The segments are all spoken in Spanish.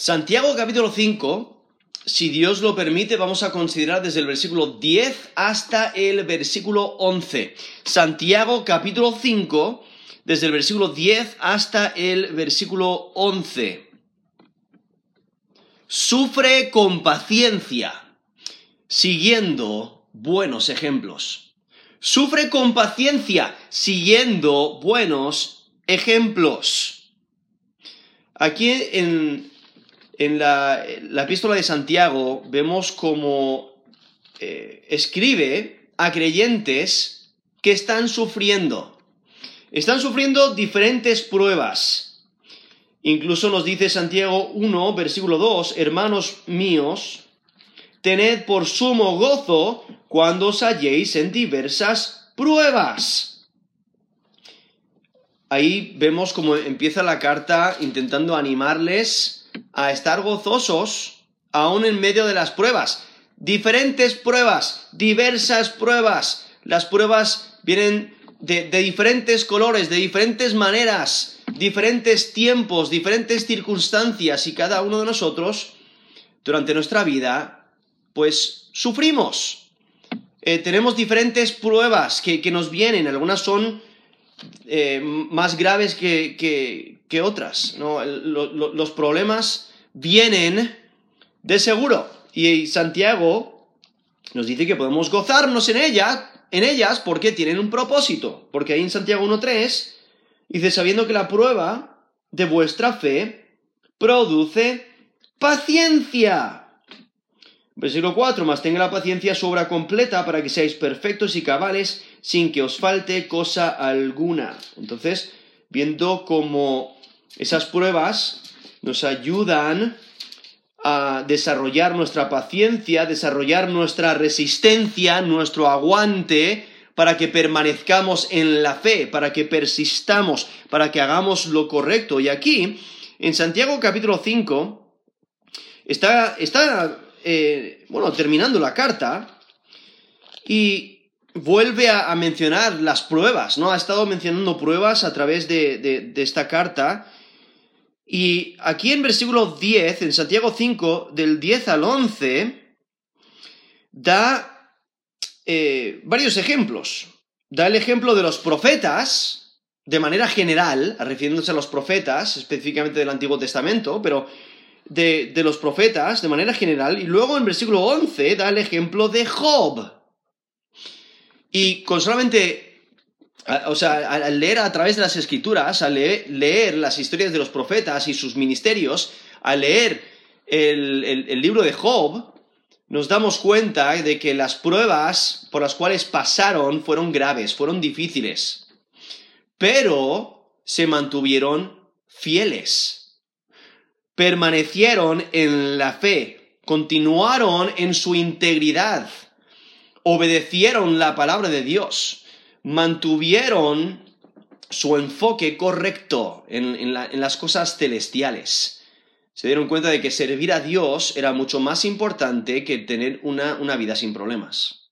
Santiago capítulo 5, si Dios lo permite, vamos a considerar desde el versículo 10 hasta el versículo 11. Santiago capítulo 5, desde el versículo 10 hasta el versículo 11. Sufre con paciencia, siguiendo buenos ejemplos. Sufre con paciencia, siguiendo buenos ejemplos. Aquí en, en la, epístola de Santiago vemos como eh, escribe a creyentes que están sufriendo. Están sufriendo diferentes pruebas. Incluso nos dice Santiago 1, versículo 2, hermanos míos, tened por sumo gozo cuando os halléis en diversas pruebas. Ahí vemos cómo empieza la carta intentando animarles a estar gozosos aún en medio de las pruebas. Diferentes pruebas, diversas pruebas. Las pruebas vienen de, diferentes colores, de diferentes maneras, diferentes tiempos, diferentes circunstancias y cada uno de nosotros durante nuestra vida pues sufrimos. Eh, tenemos diferentes pruebas que, nos vienen, algunas son eh, más graves que, que otras. ¿no? los problemas vienen de seguro. Y Santiago nos dice que podemos gozarnos en, ella, en ellas porque tienen un propósito. Porque ahí en Santiago 1.3 dice, sabiendo que la prueba de vuestra fe produce paciencia. Versículo 4, más tenga la paciencia su obra completa para que seáis perfectos y cabales sin que os falte cosa alguna. Entonces, viendo cómo esas pruebas nos ayudan a desarrollar nuestra paciencia, desarrollar nuestra resistencia, nuestro aguante, para que permanezcamos en la fe, para que persistamos, para que hagamos lo correcto. Y aquí, en Santiago capítulo 5, está, está eh, bueno, terminando la carta y vuelve a, mencionar las pruebas, ¿no? Ha estado mencionando pruebas a través de esta carta y aquí en versículo 10, en Santiago 5, del 10 al 11, da eh, varios ejemplos. Da el ejemplo de los profetas, de manera general, refiriéndose a los profetas, específicamente del Antiguo Testamento, pero de, de los profetas de manera general. Y luego en versículo 11 da el ejemplo de Job. Y con solamente o sea, al leer a través de las escrituras, al leer, las historias de los profetas y sus ministerios, al leer el, libro de Job, nos damos cuenta de que las pruebas por las cuales pasaron fueron graves, fueron difíciles, pero se mantuvieron fieles, permanecieron en la fe, continuaron en su integridad, obedecieron la palabra de Dios mantuvieron su enfoque correcto en, las cosas celestiales. Se dieron cuenta de que servir a Dios era mucho más importante que tener una, vida sin problemas.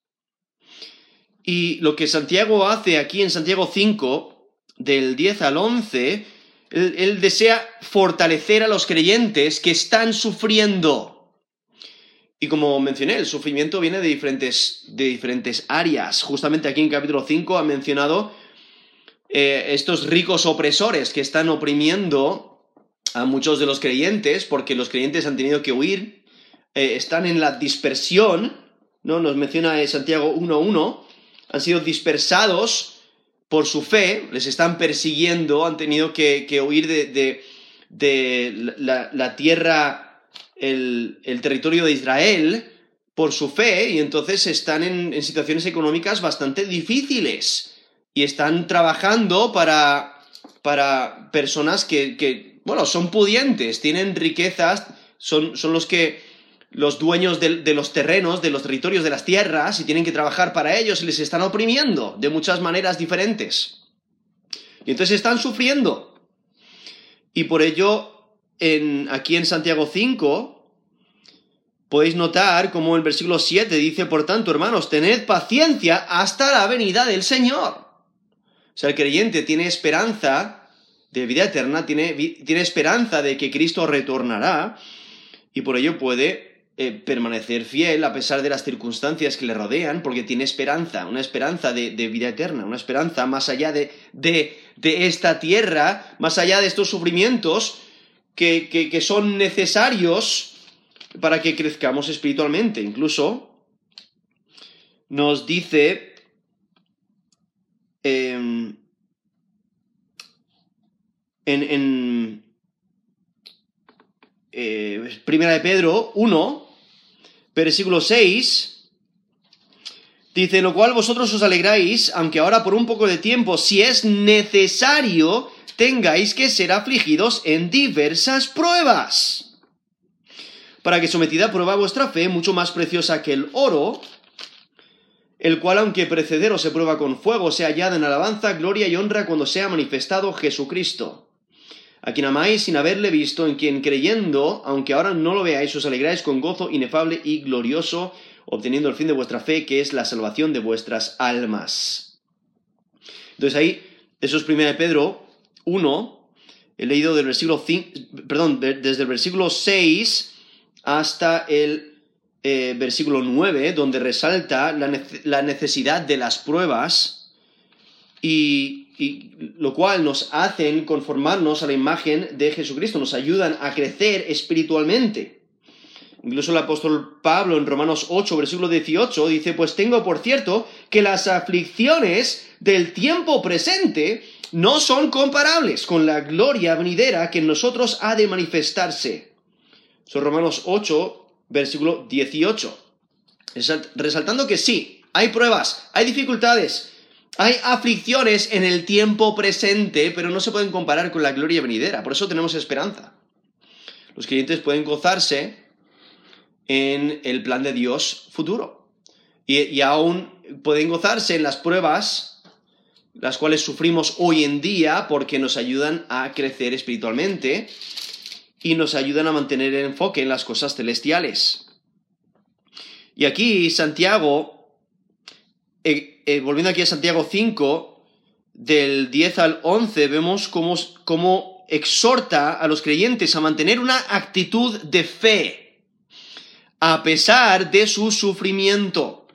Y lo que Santiago hace aquí en Santiago 5, del 10 al 11, él, desea fortalecer a los creyentes que están sufriendo. Y como mencioné, el sufrimiento viene de diferentes, de diferentes áreas. Justamente aquí en capítulo 5 ha mencionado eh, estos ricos opresores que están oprimiendo a muchos de los creyentes porque los creyentes han tenido que huir, eh, están en la dispersión, ¿no? Nos menciona Santiago 1.1, han sido dispersados por su fe, les están persiguiendo, han tenido que, huir de, la tierra el, territorio de Israel por su fe y entonces están en, situaciones económicas bastante difíciles y están trabajando para, para personas que, bueno, son pudientes, tienen riquezas, son, son los que los dueños de, de, los terrenos, de los territorios, de las tierras, y tienen que trabajar para ellos y les están oprimiendo de muchas maneras diferentes. Y entonces están sufriendo. Y por ello aquí en Santiago 5, podéis notar como el versículo 7 dice, por tanto, hermanos, tened paciencia hasta la venida del Señor. O sea, el creyente tiene esperanza de vida eterna, tiene, tiene esperanza de que Cristo retornará y por ello puede eh, permanecer fiel a pesar de las circunstancias que le rodean, porque tiene esperanza, una esperanza de, vida eterna, una esperanza más allá de, de, esta tierra, más allá de estos sufrimientos que, son necesarios para que crezcamos espiritualmente. Incluso nos dice em, en, eh, Primera de Pedro 1, versículo 6, dice, lo cual vosotros os alegráis, aunque ahora por un poco de tiempo, si es necesario, tengáis que ser afligidos en diversas pruebas, para que sometida prueba vuestra fe, mucho más preciosa que el oro, el cual aunque precedero se prueba con fuego, sea hallada en alabanza, gloria y honra cuando sea manifestado Jesucristo a quien amáis sin haberle visto, en quien creyendo, aunque ahora no lo veáis, os alegráis con gozo inefable y glorioso, obteniendo el fin de vuestra fe, que es la salvación de vuestras almas. Entonces ahí, eso es 1 Pedro 1, he leído del versículo 5, perdón, desde el versículo 6 hasta el eh, versículo 9, donde resalta la necesidad de las pruebas y y lo cual nos hacen conformarnos a la imagen de Jesucristo, nos ayudan a crecer espiritualmente. Incluso el apóstol Pablo en Romanos 8, versículo 18, dice, pues tengo por cierto que las aflicciones del tiempo presente no son comparables con la gloria venidera que en nosotros ha de manifestarse. Son Romanos 8, versículo 18. Resaltando que sí, hay pruebas, hay dificultades, hay aflicciones en el tiempo presente, pero no se pueden comparar con la gloria venidera. Por eso tenemos esperanza. Los creyentes pueden gozarse en el plan de Dios futuro. Y, aún pueden gozarse en las pruebas, las cuales sufrimos hoy en día, porque nos ayudan a crecer espiritualmente y nos ayudan a mantener el enfoque en las cosas celestiales. Y aquí Santiago eh, eh, volviendo aquí a Santiago 5, del 10 al 11, vemos cómo, exhorta a los creyentes a mantener una actitud de fe, a pesar de su sufrimiento.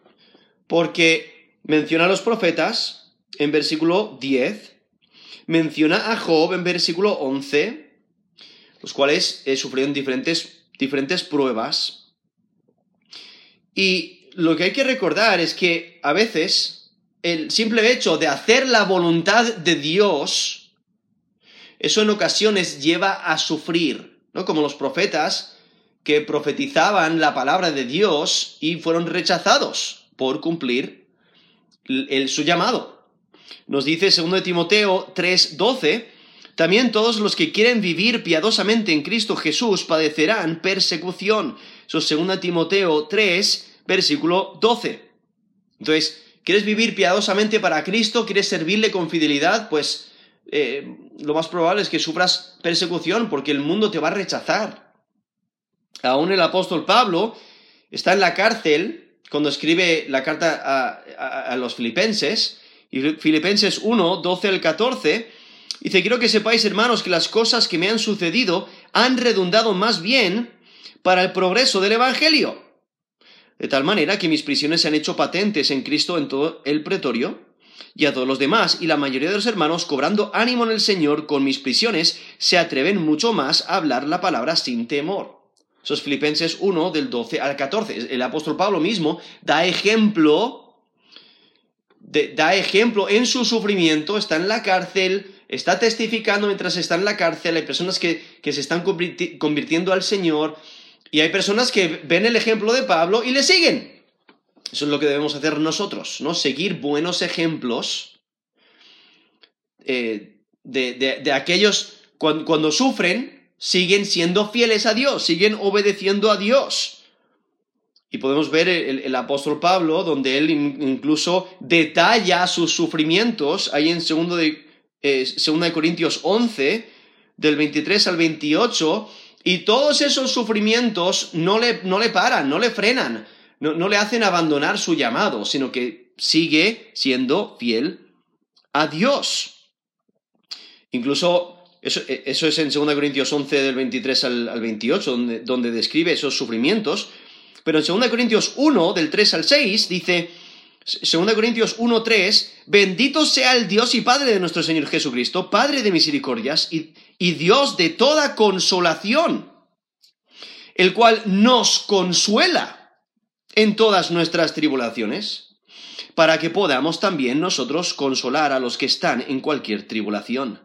Porque menciona a los profetas en versículo 10, menciona a Job en versículo 11, los cuales eh, sufrieron diferentes, diferentes pruebas. Y lo que hay que recordar es que a veces el simple hecho de hacer la voluntad de Dios, eso en ocasiones lleva a sufrir, ¿no? Como los profetas que profetizaban la palabra de Dios y fueron rechazados por cumplir el, su llamado. Nos dice 2 Timoteo 3:12, también todos los que quieren vivir piadosamente en Cristo Jesús padecerán persecución. Eso es 2 Timoteo 3, versículo 12. Entonces, ¿Quieres vivir piadosamente para Cristo? ¿Quieres servirle con fidelidad? Pues eh, lo más probable es que sufras persecución porque el mundo te va a rechazar. Aún el apóstol Pablo está en la cárcel cuando escribe la carta a, a los filipenses, y Filipenses 1, 12 al 14, dice, quiero que sepáis, hermanos, que las cosas que me han sucedido han redundado más bien para el progreso del Evangelio de tal manera que mis prisiones se han hecho patentes en Cristo en todo el pretorio, y a todos los demás, y la mayoría de los hermanos, cobrando ánimo en el Señor con mis prisiones, se atreven mucho más a hablar la palabra sin temor. Eso es Filipenses 1, del 12 al 14. El apóstol Pablo mismo da ejemplo, da ejemplo en su sufrimiento, está en la cárcel, está testificando mientras está en la cárcel, hay personas que, que se están convirtiendo al Señor, y hay personas que ven el ejemplo de Pablo y le siguen. Eso es lo que debemos hacer nosotros, ¿no? Seguir buenos ejemplos eh, de, aquellos cuando, cuando sufren, siguen siendo fieles a Dios, siguen obedeciendo a Dios. Y podemos ver el, apóstol Pablo, donde él incluso detalla sus sufrimientos, ahí en 2 de, eh, de Corintios 11, del 23 al 28, y todos esos sufrimientos no le, no le paran, no le frenan, no, no le hacen abandonar su llamado, sino que sigue siendo fiel a Dios. Incluso eso, eh, eso, es en 2 Corintios 11 del 23 al, 28, donde, donde describe esos sufrimientos. Pero en 2 Corintios 1, del 3 al 6, dice, 2 Corintios 1, 3, bendito sea el Dios y Padre de nuestro Señor Jesucristo, Padre de misericordias y, y Dios de toda consolación, el cual nos consuela en todas nuestras tribulaciones, para que podamos también nosotros consolar a los que están en cualquier tribulación,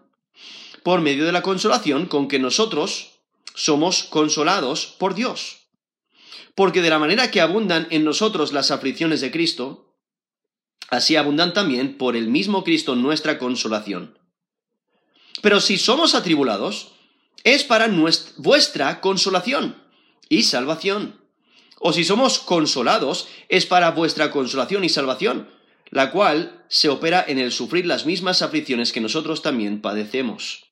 por medio de la consolación con que nosotros somos consolados por Dios porque de la manera que abundan en nosotros las aflicciones de Cristo, así abundan también por el mismo Cristo nuestra consolación. Pero si somos atribulados, es para vuestra consolación y salvación. O si somos consolados, es para vuestra consolación y salvación, la cual se opera en el sufrir las mismas aflicciones que nosotros también padecemos.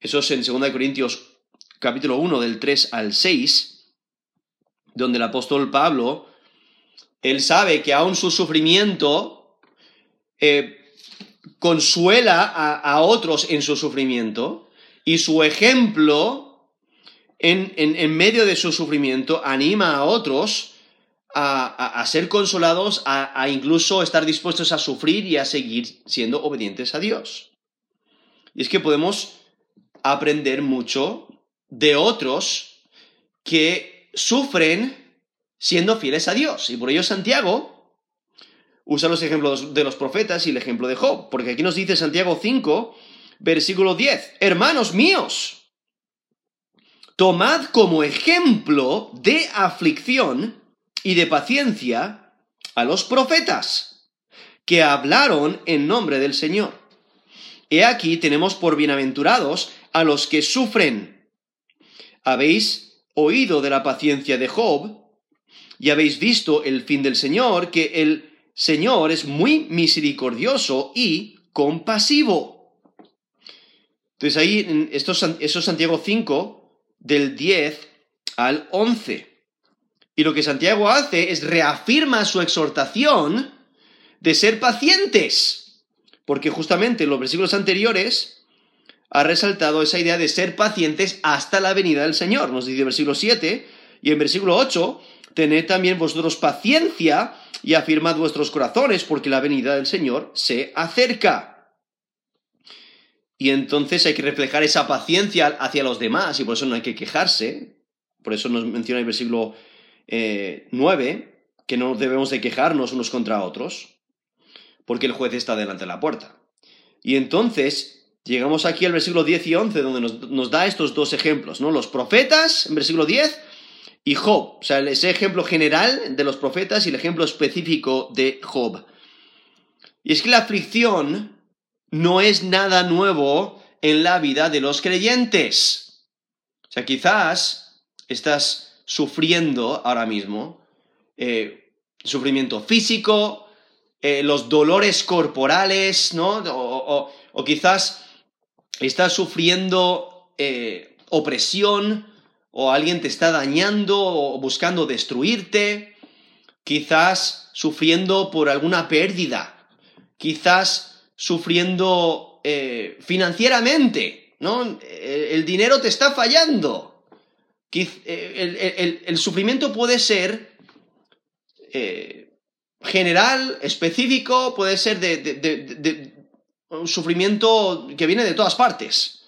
Eso es en 2 Corintios capítulo 1 del 3 al 6, donde el apóstol Pablo, él sabe que aún su sufrimiento eh, consuela a, otros en su sufrimiento y su ejemplo en, en, medio de su sufrimiento anima a otros a, a, ser consolados, a, incluso estar dispuestos a sufrir y a seguir siendo obedientes a Dios. Y es que podemos aprender mucho de otros que sufren siendo fieles a Dios. Y por ello Santiago usa los ejemplos de los profetas y el ejemplo de Job, porque aquí nos dice Santiago 5, versículo 10, hermanos míos, tomad como ejemplo de aflicción y de paciencia a los profetas que hablaron en nombre del Señor. He aquí tenemos por bienaventurados a los que sufren. Habéis oído de la paciencia de Job, y habéis visto el fin del Señor, que el Señor es muy misericordioso y compasivo. Entonces ahí, esto es Santiago 5, del 10 al 11. Y lo que Santiago hace es reafirma su exhortación de ser pacientes, porque justamente en los versículos anteriores ha resaltado esa idea de ser pacientes hasta la venida del Señor. Nos dice el versículo 7 y en versículo 8, tened también vosotros paciencia y afirmad vuestros corazones porque la venida del Señor se acerca. Y entonces hay que reflejar esa paciencia hacia los demás y por eso no hay que quejarse. Por eso nos menciona el versículo 9 eh, que no debemos de quejarnos unos contra otros porque el juez está delante de la puerta. Y entonces llegamos aquí al versículo 10 y 11, donde nos, da estos dos ejemplos, ¿no? Los profetas, en versículo 10, y Job. O sea, ese ejemplo general de los profetas y el ejemplo específico de Job. Y es que la aflicción no es nada nuevo en la vida de los creyentes. O sea, quizás estás sufriendo ahora mismo eh, sufrimiento físico, eh, los dolores corporales, ¿no? o quizás estás sufriendo eh, opresión o alguien te está dañando o buscando destruirte, quizás sufriendo por alguna pérdida, quizás sufriendo eh, financieramente, ¿no? El, dinero te está fallando. Eh, el, sufrimiento puede ser general, específico, puede ser de un sufrimiento que viene de todas partes.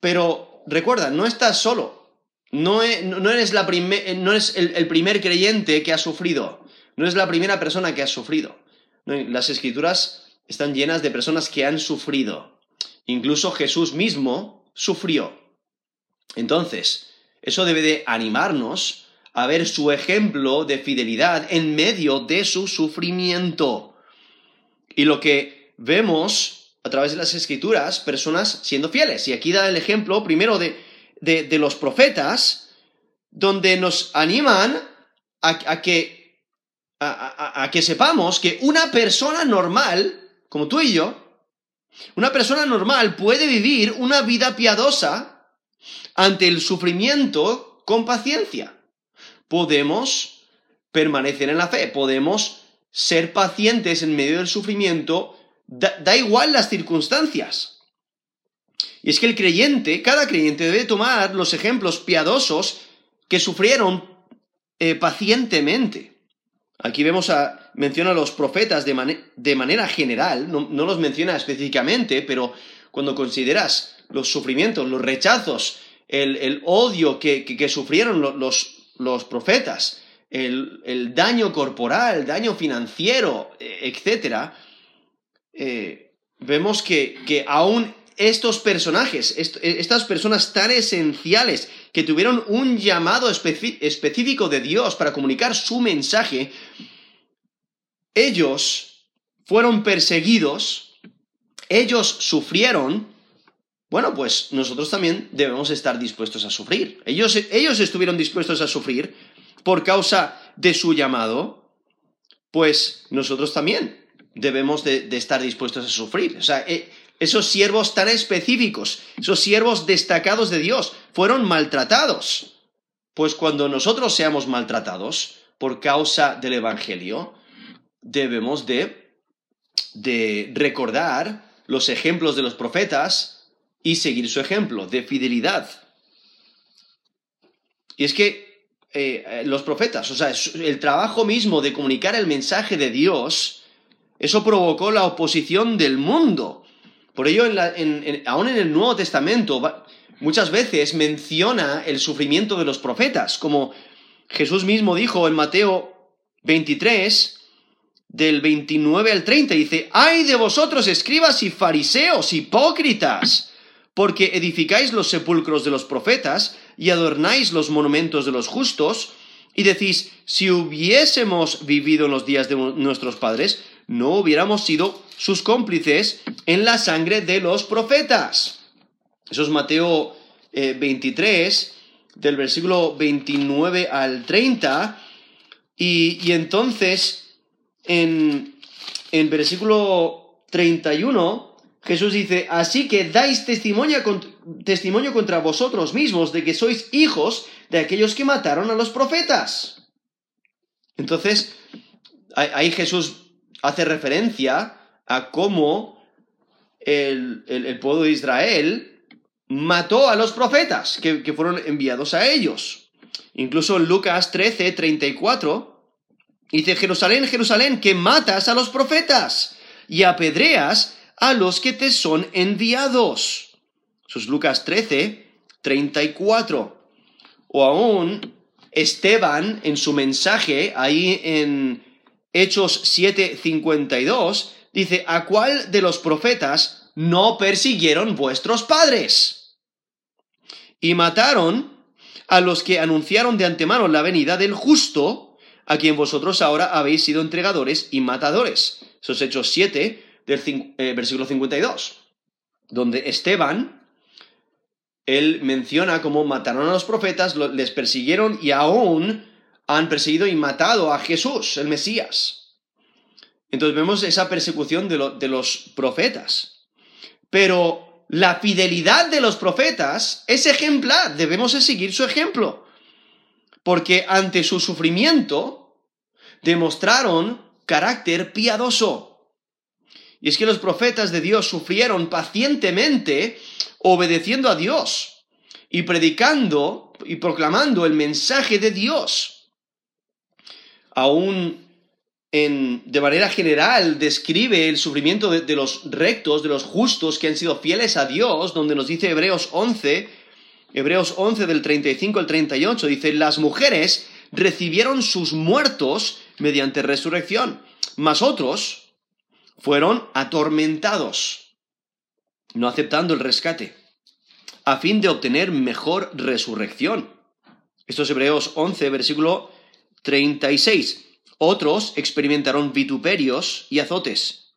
Pero recuerda, no estás solo. No, e, eres, la no eres el, primer creyente que ha sufrido. No eres la primera persona que ha sufrido. las escrituras están llenas de personas que han sufrido. Incluso Jesús mismo sufrió. Entonces, eso debe de animarnos a ver su ejemplo de fidelidad en medio de su sufrimiento. Y lo que vemos a través de las escrituras personas siendo fieles. Y aquí da el ejemplo primero de, de, los profetas, donde nos animan a, que, a, que sepamos que una persona normal, como tú y yo, una persona normal puede vivir una vida piadosa ante el sufrimiento con paciencia. Podemos permanecer en la fe, podemos ser pacientes en medio del sufrimiento Da, igual las circunstancias. Y es que el creyente, cada creyente debe tomar los ejemplos piadosos que sufrieron eh, pacientemente. Aquí vemos a, menciona a los profetas de, manera general, no, los menciona específicamente, pero cuando consideras los sufrimientos, los rechazos, el, odio que, sufrieron los, los, profetas, el, daño corporal, el daño financiero, e, etc., eh, vemos que, que aún estos personajes, estas personas tan esenciales que tuvieron un llamado específico de Dios para comunicar su mensaje, ellos fueron perseguidos, ellos sufrieron, bueno, pues nosotros también debemos estar dispuestos a sufrir. Ellos, ellos estuvieron dispuestos a sufrir por causa de su llamado, pues nosotros también debemos de, estar dispuestos a sufrir. O sea, eh, esos siervos tan específicos, esos siervos destacados de Dios, fueron maltratados. Pues cuando nosotros seamos maltratados por causa del Evangelio, debemos de, recordar los ejemplos de los profetas y seguir su ejemplo de fidelidad. Y es que eh, los profetas, o sea, el trabajo mismo de comunicar el mensaje de Dios, eso provocó la oposición del mundo. Por ello, aún en el Nuevo Testamento, muchas veces menciona el sufrimiento de los profetas, como Jesús mismo dijo en Mateo 23, del 29 al 30, dice, ay de vosotros escribas y fariseos, hipócritas, porque edificáis los sepulcros de los profetas y adornáis los monumentos de los justos, y decís, si hubiésemos vivido en los días de nuestros padres, no hubiéramos sido sus cómplices en la sangre de los profetas. Eso es Mateo 23, eh, del versículo 29 al 30. Y, entonces, en, en versículo 31, Jesús dice, así que dais testimonio, testimonio contra vosotros mismos de que sois hijos de aquellos que mataron a los profetas. Entonces, ahí Jesús hace referencia a cómo el, pueblo de Israel mató a los profetas que, que, fueron enviados a ellos. Incluso en Lucas 13, 34, dice, Jerusalén, Jerusalén, que matas a los profetas y apedreas a los que te son enviados. Eso es Lucas 13, 34. O aún Esteban en su mensaje ahí en Hechos 7:52, dice, ¿a cuál de los profetas no persiguieron vuestros padres? Y mataron a los que anunciaron de antemano la venida del justo, a quien vosotros ahora habéis sido entregadores y matadores. Esos Hechos 7, del eh, versículo 52, donde Esteban, él menciona cómo mataron a los profetas, les persiguieron y aún han perseguido y matado a Jesús, el Mesías. Entonces vemos esa persecución de, los profetas. Pero la fidelidad de los profetas es ejemplar, debemos seguir su ejemplo. Porque ante su sufrimiento demostraron carácter piadoso. Y es que los profetas de Dios sufrieron pacientemente obedeciendo a Dios y predicando y proclamando el mensaje de Dios aún de manera general describe el sufrimiento de, los rectos, de los justos que han sido fieles a Dios, donde nos dice Hebreos 11, Hebreos 11 del 35 al 38, dice, las mujeres recibieron sus muertos mediante resurrección, mas otros fueron atormentados, no aceptando el rescate, a fin de obtener mejor resurrección. Esto es Hebreos 11, versículo 36. Otros experimentaron vituperios y azotes.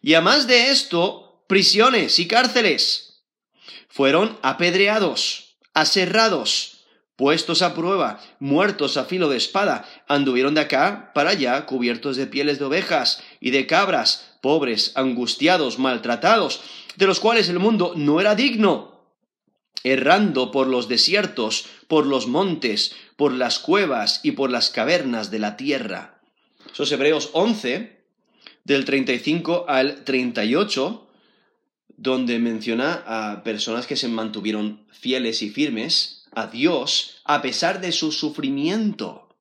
Y además de esto, prisiones y cárceles. Fueron apedreados, aserrados, puestos a prueba, muertos a filo de espada, anduvieron de acá para allá cubiertos de pieles de ovejas y de cabras, pobres, angustiados, maltratados, de los cuales el mundo no era digno errando por los desiertos, por los montes, por las cuevas y por las cavernas de la tierra. Esos Hebreos 11, del 35 al 38, donde menciona a personas que se mantuvieron fieles y firmes a Dios a pesar de su sufrimiento.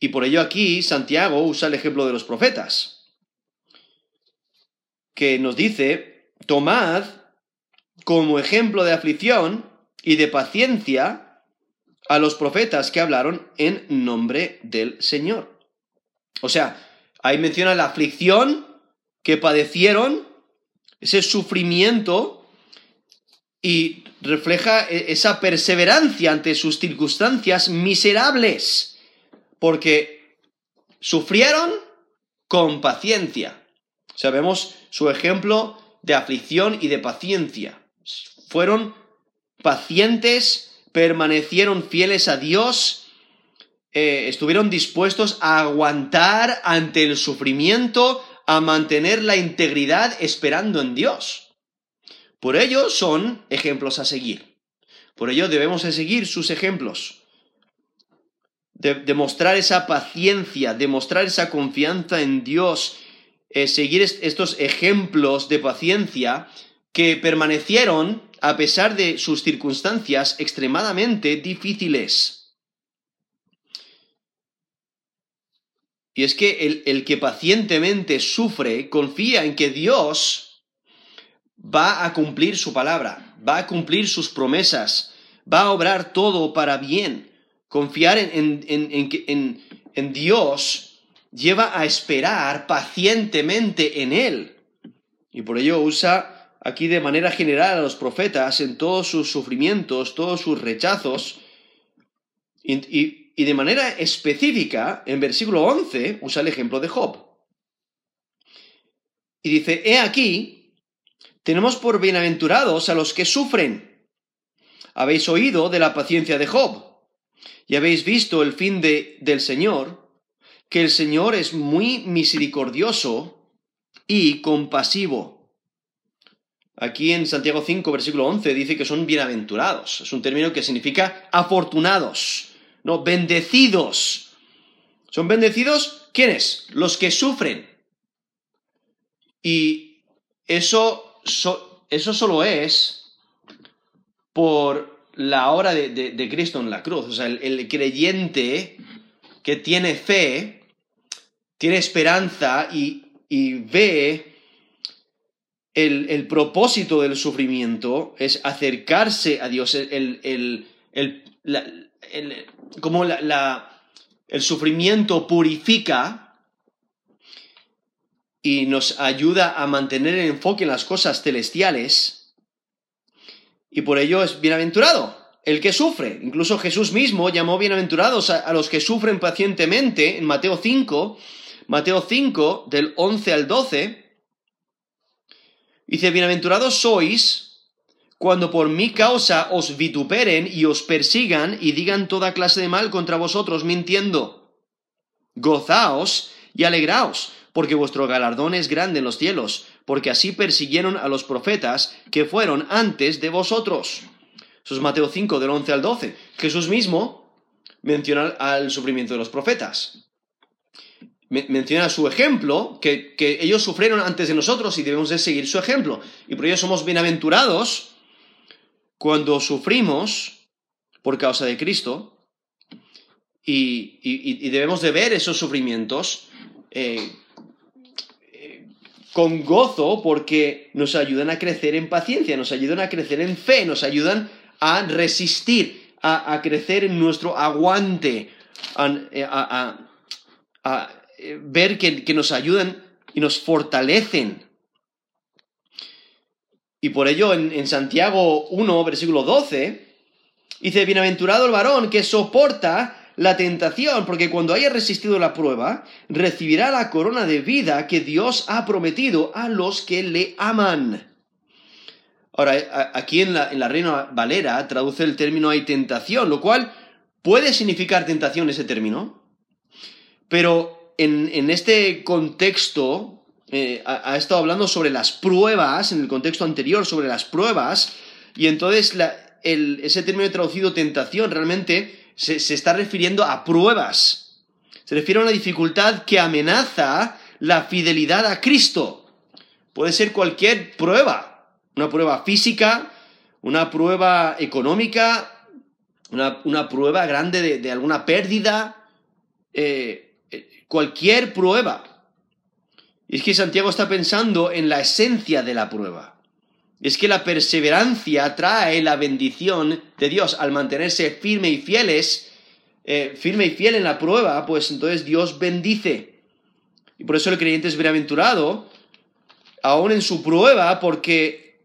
Y por ello aquí Santiago usa el ejemplo de los profetas, que nos dice, tomad como ejemplo de aflicción y de paciencia a los profetas que hablaron en nombre del Señor. O sea, ahí menciona la aflicción que padecieron, ese sufrimiento, y refleja e-, esa perseverancia ante sus circunstancias miserables, porque sufrieron con paciencia. Sabemos su ejemplo de aflicción y de paciencia. Fueron pacientes, permanecieron fieles a Dios, eh, estuvieron dispuestos a aguantar ante el sufrimiento, a mantener la integridad esperando en Dios. Por ello son ejemplos a seguir. Por ello debemos seguir sus ejemplos. demostrar esa paciencia, demostrar esa confianza en Dios, eh, seguir estos ejemplos de paciencia que permanecieron a pesar de sus circunstancias extremadamente difíciles. Y es que el, el, que pacientemente sufre confía en que Dios va a cumplir su palabra, va a cumplir sus promesas, va a obrar todo para bien. Confiar en, en, en, en Dios lleva a esperar pacientemente en Él. Y por ello usa aquí de manera general a los profetas en todos sus sufrimientos, todos sus rechazos, y, de manera específica, en versículo 11, usa el ejemplo de Job. Y dice, he aquí, tenemos por bienaventurados a los que sufren. Habéis oído de la paciencia de Job, y habéis visto el fin de, del Señor, que el Señor es muy misericordioso y compasivo Aquí en Santiago 5, versículo 11, dice que son bienaventurados. Es un término que significa afortunados, no, bendecidos. ¿Son bendecidos quiénes? Los que sufren. Y eso, eso solo es por la obra de, Cristo en la cruz. O sea, el creyente que tiene fe, tiene esperanza y, y ve el, propósito del sufrimiento es acercarse a Dios. El, como el sufrimiento purifica y nos ayuda a mantener el enfoque en las cosas celestiales. Y por ello es bienaventurado el que sufre. Incluso Jesús mismo llamó bienaventurados a, a los que sufren pacientemente en Mateo 5, Mateo 5 del 11 al 12 Dice, bienaventurados sois cuando por mi causa os vituperen y os persigan y digan toda clase de mal contra vosotros mintiendo. Gozaos y alegraos, porque vuestro galardón es grande en los cielos, porque así persiguieron a los profetas que fueron antes de vosotros. Eso es Mateo 5, del 11 al 12. Jesús mismo menciona al sufrimiento de los profetas menciona su ejemplo, que, ellos sufrieron antes de nosotros y debemos de seguir su ejemplo. Y por ello somos bienaventurados cuando sufrimos por causa de Cristo y, debemos de ver esos sufrimientos eh, eh, con gozo porque nos ayudan a crecer en paciencia, nos ayudan a crecer en fe, nos ayudan a resistir, a, crecer en nuestro aguante, a eh, ver que, nos ayudan y nos fortalecen. Y por ello en, Santiago 1, versículo 12, dice, bienaventurado el varón que soporta la tentación, porque cuando haya resistido la prueba, recibirá la corona de vida que Dios ha prometido a los que le aman. Ahora, aquí en la, en la Reina Valera traduce el término hay tentación, lo cual puede significar tentación ese término, pero en, este contexto, eh, ha, estado hablando sobre las pruebas, en el contexto anterior, sobre las pruebas, y entonces ese término traducido tentación realmente se, está refiriendo a pruebas. Se refiere a una dificultad que amenaza la fidelidad a Cristo. puede ser cualquier prueba, una prueba física, una prueba económica, una, prueba grande de, alguna pérdida, eh, cualquier prueba. Y es que Santiago está pensando en la esencia de la prueba. Es que la perseverancia trae la bendición de Dios al mantenerse firme y fieles, eh, firme y fiel en la prueba, pues entonces Dios bendice. Y por eso el creyente es bienaventurado, aún en su prueba, porque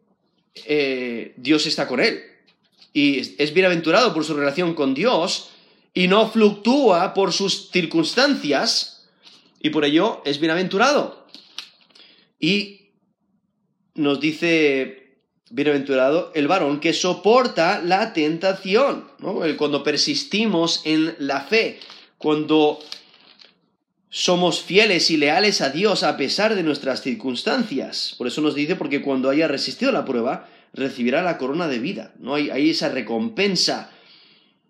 Dios está con él y es bienaventurado por su relación con Dios y no fluctúa por sus circunstancias y por ello es bienaventurado. Y nos dice bienaventurado el varón que soporta la tentación, cuando persistimos en la fe, cuando somos fieles y leales a Dios a pesar de nuestras circunstancias. Por eso nos dice, porque cuando haya resistido la prueba, recibirá la corona de vida. ¿no? Hay, hay esa recompensa.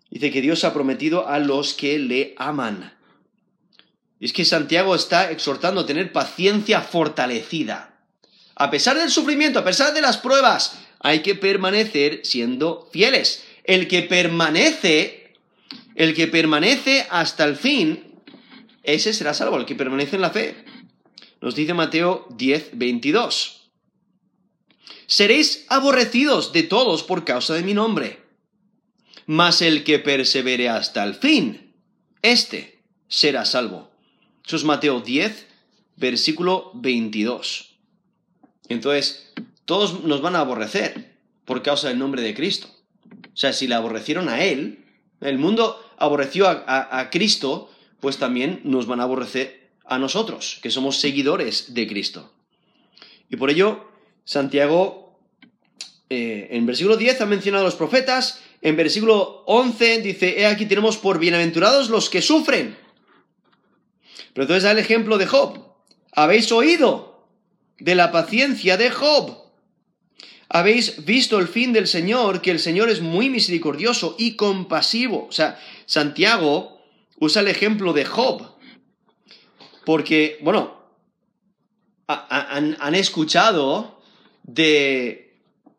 Dice que Dios ha prometido a los que le aman. Y es que Santiago está exhortando a tener paciencia fortalecida. A pesar del sufrimiento, a pesar de las pruebas, hay que permanecer siendo fieles. El que permanece, el que permanece hasta el fin, ese será salvo, el que permanece en la fe. Nos dice Mateo 10, 22 seréis aborrecidos de todos por causa de mi nombre. Mas el que persevere hasta el fin, éste será salvo. Eso es Mateo 10, versículo 22. Entonces, todos nos van a aborrecer por causa del nombre de Cristo. O sea, si le aborrecieron a Él, el mundo aborreció a, a Cristo, pues también nos van a aborrecer a nosotros, que somos seguidores de Cristo. Y por ello, Santiago, eh, en versículo 10 ha mencionado a los profetas, en versículo 11 dice, he aquí tenemos por bienaventurados los que sufren. Pero entonces da el ejemplo de Job. Habéis oído de la paciencia de Job. Habéis visto el fin del Señor, que el Señor es muy misericordioso y compasivo. O sea, Santiago usa el ejemplo de Job. Porque, bueno, han escuchado de,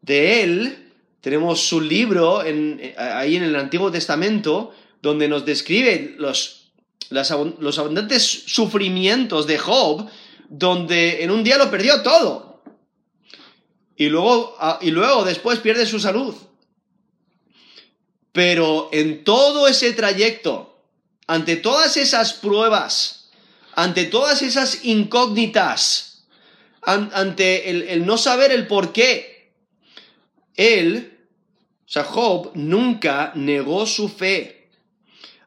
él, tenemos su libro ahí en el Antiguo Testamento, donde nos describe los, los abundantes sufrimientos de Job, donde en un día lo perdió todo. Y luego, y luego después pierde su salud. Pero en todo ese trayecto, ante todas esas pruebas, ante todas esas incógnitas, ante el, no saber el por qué. Él, o sea, Job, nunca negó su fe.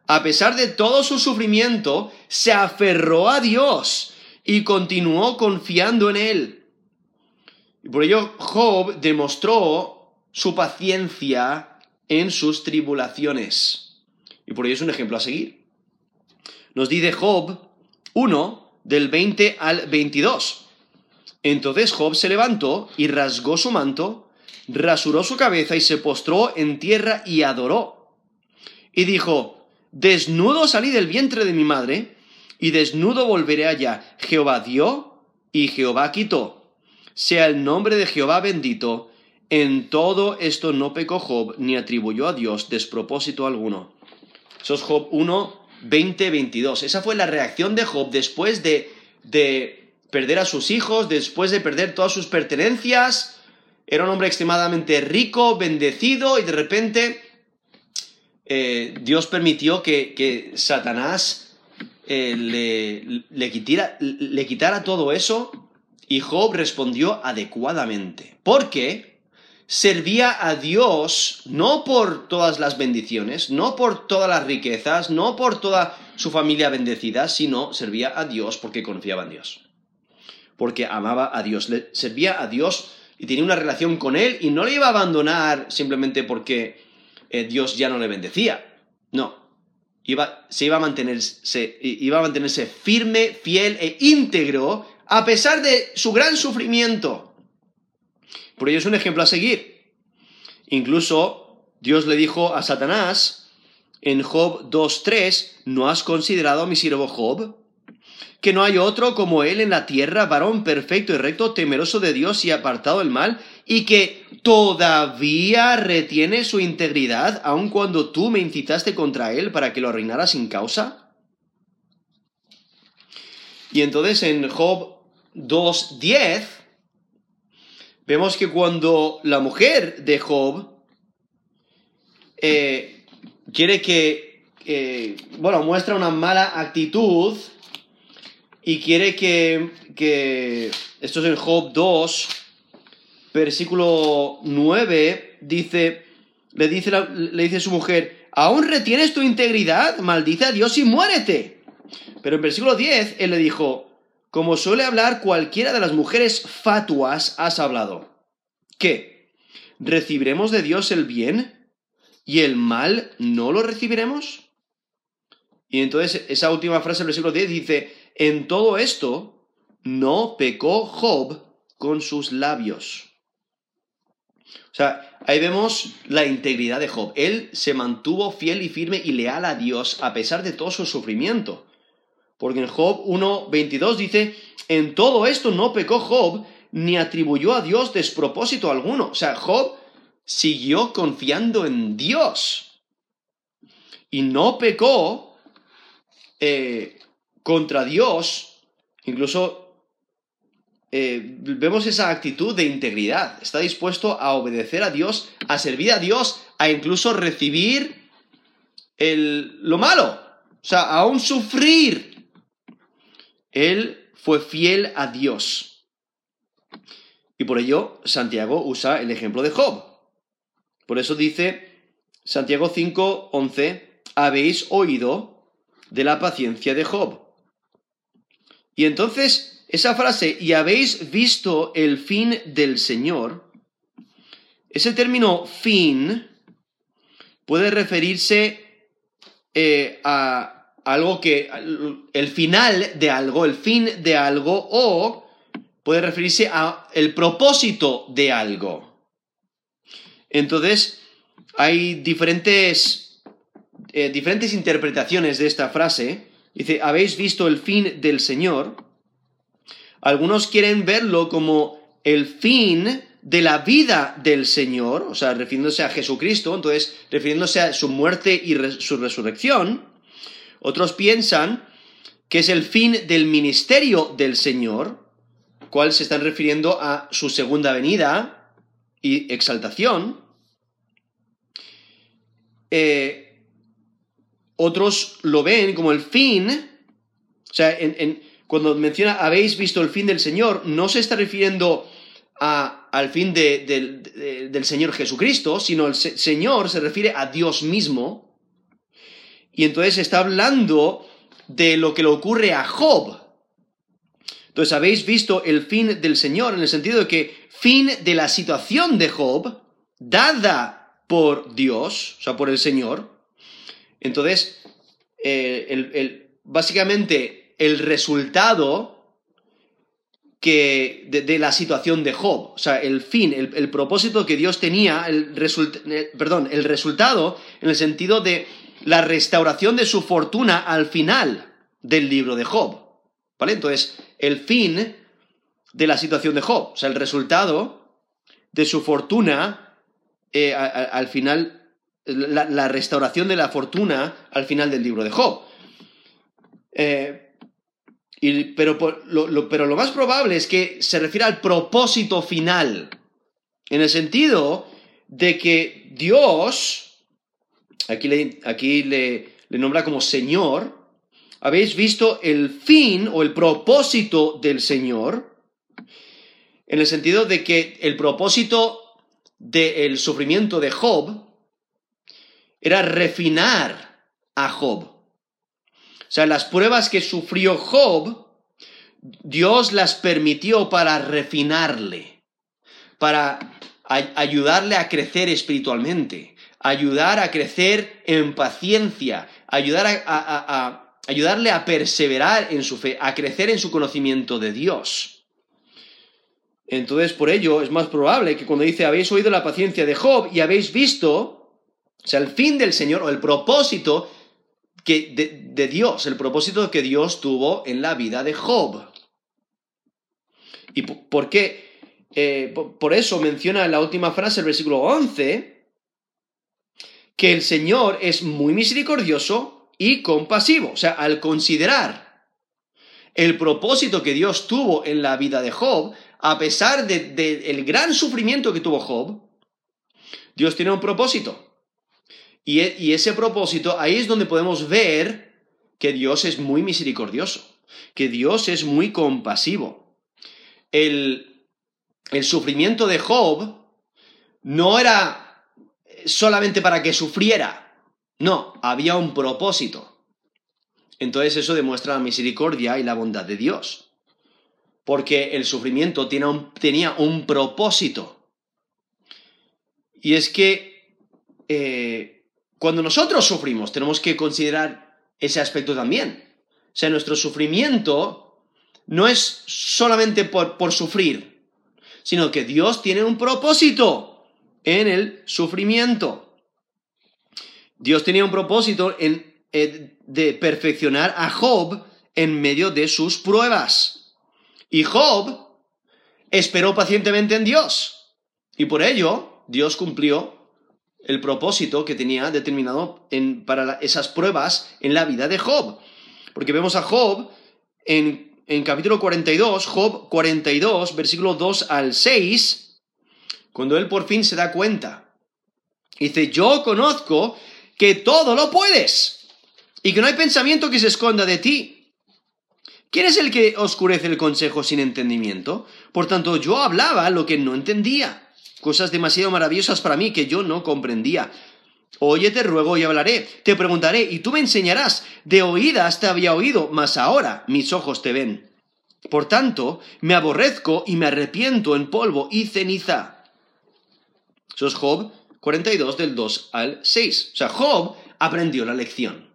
A pesar de todo su sufrimiento, se aferró a Dios y continuó confiando en Él. Por ello Job demostró su paciencia en sus tribulaciones. Y por ello es un ejemplo a seguir. Nos dice Job 1 del 20 al 22. Entonces Job se levantó y rasgó su manto, rasuró su cabeza y se postró en tierra y adoró. Y dijo, Desnudo salí del vientre de mi madre, y desnudo volveré allá. Jehová dio y Jehová quitó. Sea el nombre de Jehová bendito. En todo esto no pecó Job, ni atribuyó a Dios despropósito alguno. Eso es Job 1, 20, 22. Esa fue la reacción de Job después de, de perder a sus hijos, después de perder todas sus pertenencias. Era un hombre extremadamente rico, bendecido, y de repente eh, Dios permitió que, Satanás eh, le, quitara, le quitara todo eso, y Job respondió adecuadamente. Porque servía a Dios no por todas las bendiciones, no por todas las riquezas, no por toda su familia bendecida, sino servía a Dios porque confiaba en Dios. Porque amaba a Dios, le servía a Dios y tenía una relación con Él y no le iba a abandonar simplemente porque eh, Dios ya no le bendecía. No, iba, se iba a, mantenerse, iba a mantenerse firme, fiel e íntegro a pesar de su gran sufrimiento. Por ello es un ejemplo a seguir. Incluso Dios le dijo a Satanás en Job 2.3, ¿no has considerado a mi siervo Job? que no hay otro como él en la tierra, varón perfecto y recto, temeroso de Dios y apartado del mal, y que todavía retiene su integridad, aun cuando tú me incitaste contra él para que lo arruinara sin causa? Y entonces en Job 2.10 vemos que cuando la mujer de Job eh, quiere que, eh, bueno, muestra una mala actitud y quiere que, que, esto es en Job 2, versículo 9, dice, le dice, le dice su mujer, ¿aún retienes tu integridad? Maldice a Dios y muérete. Pero en versículo 10, él le dijo, como suele hablar cualquiera de las mujeres fatuas, has hablado. ¿Qué? ¿Recibiremos de Dios el bien y el mal no lo recibiremos? Y entonces esa última frase del versículo 10 dice, en todo esto no pecó Job con sus labios. O sea, ahí vemos la integridad de Job. Él se mantuvo fiel y firme y leal a Dios a pesar de todo su sufrimiento. Porque en Job 1.22 dice, en todo esto no pecó Job ni atribuyó a Dios despropósito alguno. O sea, Job siguió confiando en Dios y no pecó eh, contra Dios, incluso eh, vemos esa actitud de integridad, está dispuesto a obedecer a Dios, a servir a Dios, a incluso recibir el, lo malo, o sea, aún sufrir. Él fue fiel a Dios. Y por ello Santiago usa el ejemplo de Job. Por eso dice Santiago 5, 11, habéis oído de la paciencia de Job. Y entonces esa frase, y habéis visto el fin del Señor, ese término fin puede referirse eh, a algo que, el final de algo, el fin de algo, o puede referirse a el propósito de algo. Entonces, hay diferentes, eh, diferentes interpretaciones de esta frase. Dice, habéis visto el fin del Señor. Algunos quieren verlo como el fin de la vida del Señor, o sea, refiriéndose a Jesucristo, entonces refiriéndose a su muerte y su resurrección. Otros piensan que es el fin del ministerio del Señor, cual se están refiriendo a su segunda venida, y exaltación. Eh, otros lo ven como el fin, o sea, cuando menciona habéis visto el fin del Señor, no se está refiriendo al fin del Señor Jesucristo, sino el Señor se refiere a Dios mismo. Y entonces está hablando de lo que le ocurre a Job. Entonces habéis visto el fin del Señor en el sentido de que fin de la situación de Job, dada por Dios, o sea, por el Señor. Entonces, eh, básicamente el resultado que, de, la situación de Job, o sea, el fin, el, propósito que Dios tenía, el perdón, el resultado en el sentido de la restauración de su fortuna al final del libro de Job. ¿Vale? Entonces, el fin de la situación de Job, o sea, el resultado de su fortuna eh, al final, la, restauración de la fortuna al final del libro de Job. Eh, pero, lo, pero lo más probable es que se refiere al propósito final, en el sentido de que Dios, aquí le, aquí le nombra como Señor, habéis visto el fin o el propósito del Señor, en el sentido de que el propósito del sufrimiento de Job era refinar a Job. O sea, las pruebas que sufrió Job, Dios las permitió para refinarle, para ayudarle a crecer espiritualmente, ayudar a crecer en paciencia, ayudar a ayudarle a perseverar en su fe, a crecer en su conocimiento de Dios. Entonces, por ello, es más probable que cuando dice habéis oído la paciencia de Job y habéis visto, o sea, el fin del Señor o el propósito que, de, Dios, el propósito que Dios tuvo en la vida de Job. ¿Y por qué? Eh, por eso menciona en la última frase, el versículo 11, que el Señor es muy misericordioso y compasivo. O sea, al considerar el propósito que Dios tuvo en la vida de Job, a pesar del gran sufrimiento que tuvo Job, Dios tiene un propósito. Y, ese propósito, ahí es donde podemos ver que Dios es muy misericordioso, que Dios es muy compasivo. El, el sufrimiento de Job no era solamente para que sufriera, no, había un propósito. Entonces eso demuestra la misericordia y la bondad de Dios. Porque el sufrimiento tenía un propósito. Y es que eh, cuando nosotros sufrimos, tenemos que considerar ese aspecto también. O sea, nuestro sufrimiento no es solamente por, por sufrir, sino que Dios tiene un propósito en el sufrimiento. Dios tenía un propósito en, eh, de perfeccionar a Job en medio de sus pruebas. Y Job esperó pacientemente en Dios. Y por ello, Dios cumplió el propósito que tenía determinado para esas pruebas en la vida de Job. Porque vemos a Job en, en capítulo 42, Job 42, versículo 2 al 6, cuando él por fin se da cuenta. Dice, yo conozco que todo lo puedes y que no hay pensamiento que se esconda de ti. ¿Quién es el que oscurece el consejo sin entendimiento? Por tanto, yo hablaba lo que no entendía cosas demasiado maravillosas para mí que yo no comprendía. Oye, te ruego y hablaré, te preguntaré y tú me enseñarás. De oídas te había oído, mas ahora mis ojos te ven. Por tanto, me aborrezco y me arrepiento en polvo y ceniza. Eso es Job 42 del 2 al 6. O sea, Job aprendió la lección.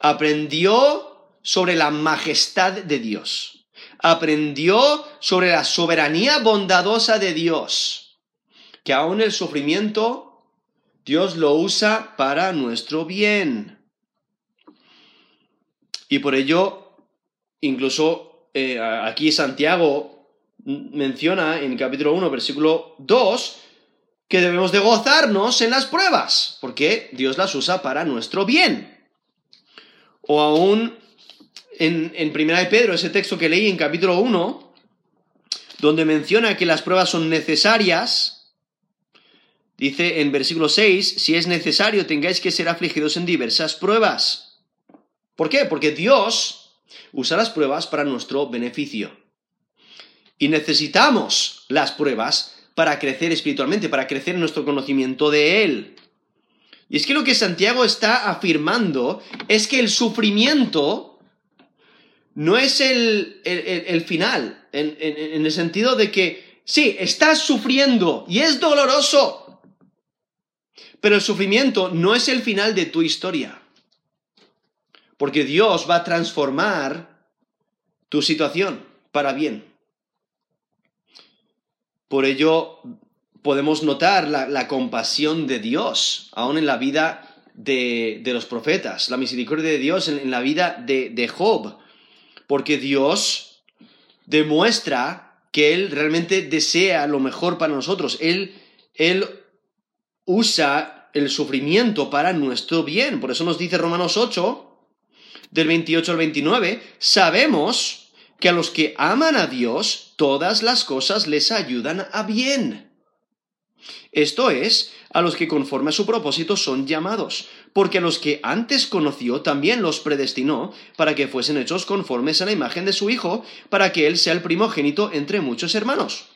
Aprendió sobre la majestad de Dios. Aprendió sobre la soberanía bondadosa de Dios que aún el sufrimiento Dios lo usa para nuestro bien. Y por ello, incluso eh, aquí Santiago menciona en capítulo 1, versículo 2, que debemos de gozarnos en las pruebas, porque Dios las usa para nuestro bien. O aún en, en Primera de Pedro, ese texto que leí en capítulo 1, donde menciona que las pruebas son necesarias, Dice en versículo 6, si es necesario tengáis que ser afligidos en diversas pruebas. ¿Por qué? Porque Dios usa las pruebas para nuestro beneficio. Y necesitamos las pruebas para crecer espiritualmente, para crecer en nuestro conocimiento de Él. Y es que lo que Santiago está afirmando es que el sufrimiento no es el, final, en, en el sentido de que, sí, estás sufriendo y es doloroso, pero el sufrimiento no es el final de tu historia. Porque Dios va a transformar tu situación para bien. Por ello podemos notar la, compasión de Dios, aún en la vida de, los profetas, la misericordia de Dios en, la vida de, de Job. Porque Dios demuestra que Él realmente desea lo mejor para nosotros. Él, él usa el sufrimiento para nuestro bien. Por eso nos dice Romanos 8, del 28 al 29, sabemos que a los que aman a Dios, todas las cosas les ayudan a bien. Esto es, a los que conforme a su propósito son llamados, porque a los que antes conoció también los predestinó para que fuesen hechos conformes a la imagen de su Hijo, para que Él sea el primogénito entre muchos hermanos.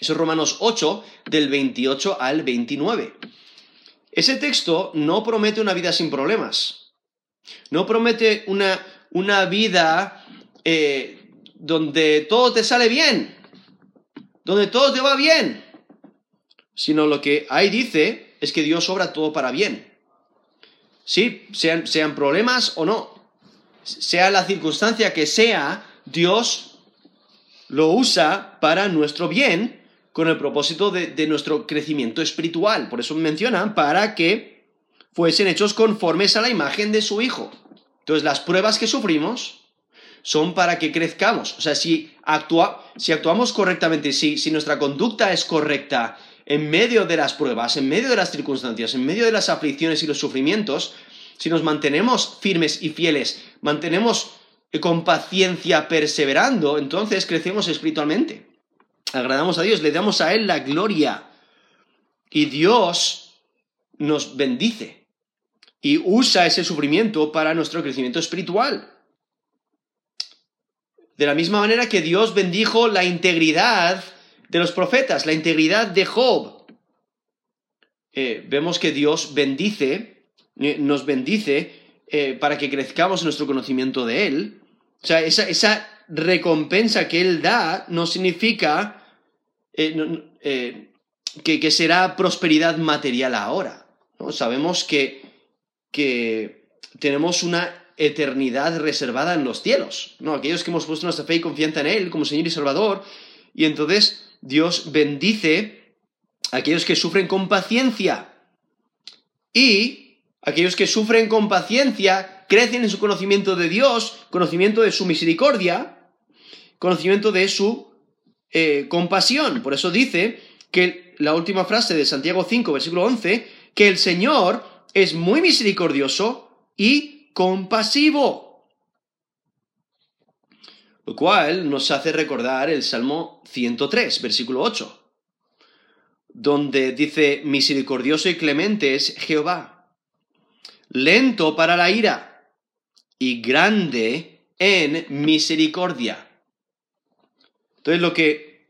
Eso es Romanos 8, del 28 al 29. Ese texto no promete una vida sin problemas. No promete una, una vida eh, donde todo te sale bien, donde todo te va bien, sino lo que ahí dice es que Dios obra todo para bien. Sí, sean, sean problemas o no, sea la circunstancia que sea, Dios lo usa para nuestro bien con el propósito de, nuestro crecimiento espiritual. Por eso mencionan para que fuesen hechos conformes a la imagen de su Hijo. Entonces, las pruebas que sufrimos son para que crezcamos. O sea, si, si actuamos correctamente, si, si nuestra conducta es correcta en medio de las pruebas, en medio de las circunstancias, en medio de las aflicciones y los sufrimientos, si nos mantenemos firmes y fieles, mantenemos con paciencia perseverando, entonces crecemos espiritualmente. Agradamos a Dios, le damos a Él la gloria. Y Dios nos bendice y usa ese sufrimiento para nuestro crecimiento espiritual. De la misma manera que Dios bendijo la integridad de los profetas, la integridad de Job. Eh, vemos que Dios bendice, eh, nos bendice eh, para que crezcamos en nuestro conocimiento de Él. O sea, esa, recompensa que Él da no significa que, será prosperidad material ahora. ¿no? Sabemos que, que tenemos una eternidad reservada en los cielos, ¿no? Aquellos que hemos puesto nuestra fe y confianza en Él como Señor y Salvador, y entonces Dios bendice a aquellos que sufren con paciencia. Y aquellos que sufren con paciencia crecen en su conocimiento de Dios, conocimiento de su misericordia, conocimiento de su eh, compasión. Por eso dice que la última frase de Santiago 5, versículo 11, que el Señor es muy misericordioso y compasivo. Lo cual nos hace recordar el Salmo 103, versículo 8, donde dice, misericordioso y clemente es Jehová, lento para la ira y grande en misericordia. Entonces lo que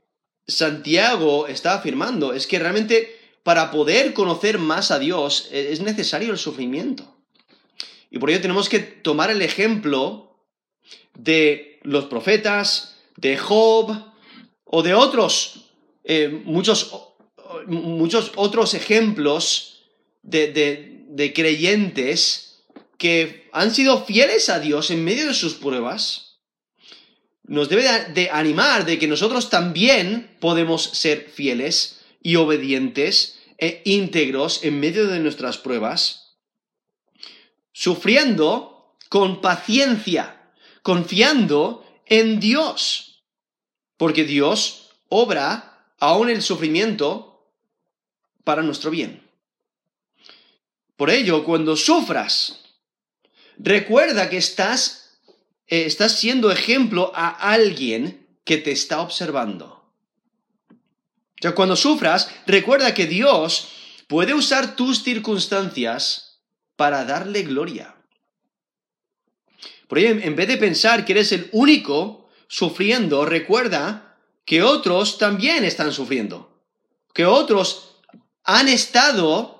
Santiago está afirmando es que realmente para poder conocer más a Dios es necesario el sufrimiento. Y por ello tenemos que tomar el ejemplo de los profetas, de Job o de otros, eh, muchos, muchos, otros ejemplos de, creyentes que han sido fieles a Dios en medio de sus pruebas. Nos debe de animar de que nosotros también podemos ser fieles y obedientes e íntegros en medio de nuestras pruebas sufriendo con paciencia, confiando en Dios, porque Dios obra aún el sufrimiento para nuestro bien. Por ello, cuando sufras, recuerda que estás, eh, estás siendo ejemplo a alguien que te está observando. O sea, cuando sufras, recuerda que Dios puede usar tus circunstancias para darle gloria. Por ello, en vez de pensar que eres el único sufriendo, recuerda que otros también están sufriendo, que otros han estado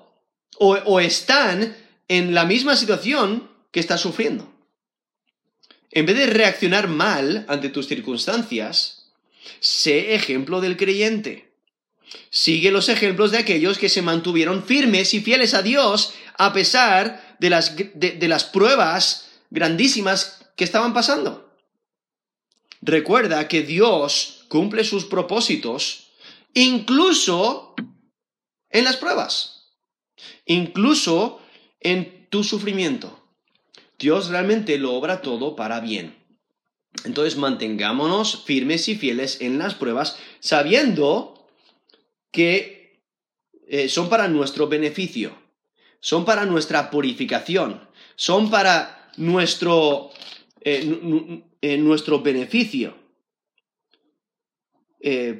o, están en la misma situación que estás sufriendo. En vez de reaccionar mal ante tus circunstancias, sé ejemplo del creyente. Sigue los ejemplos de aquellos que se mantuvieron firmes y fieles a Dios a pesar de las, de, las pruebas grandísimas que estaban pasando. Recuerda que Dios cumple sus propósitos incluso en las pruebas, incluso en tu sufrimiento. Dios realmente lo obra todo para bien. Entonces mantengámonos firmes y fieles en las pruebas, sabiendo que eh, son para nuestro beneficio son para nuestra purificación, son para nuestro, eh, eh, nuestro beneficio.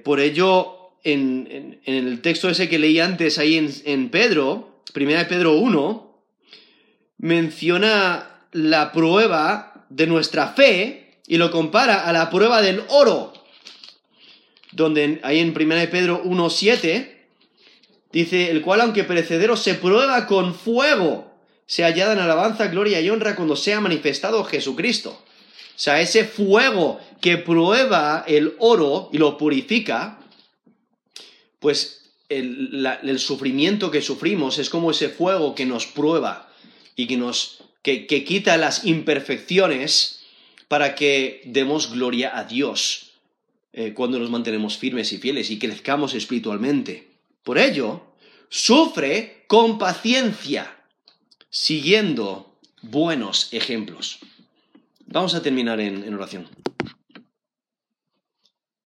Por ello, en, el texto ese que leí antes ahí en, en Pedro, 1 Pedro 1, menciona la prueba de nuestra fe y lo compara a la prueba del oro, donde ahí en 1 Pedro 1, 7, Dice, el cual aunque perecedero se prueba con fuego, se hallada en alabanza, gloria y honra cuando sea manifestado Jesucristo. O sea, ese fuego que prueba el oro y lo purifica, pues el, sufrimiento que sufrimos es como ese fuego que nos prueba y que nos que, quita las imperfecciones para que demos gloria a Dios eh, cuando nos mantenemos firmes y fieles y crezcamos espiritualmente. Por ello, sufre con paciencia. siguiendo buenos ejemplos. Vamos a terminar en, en oración.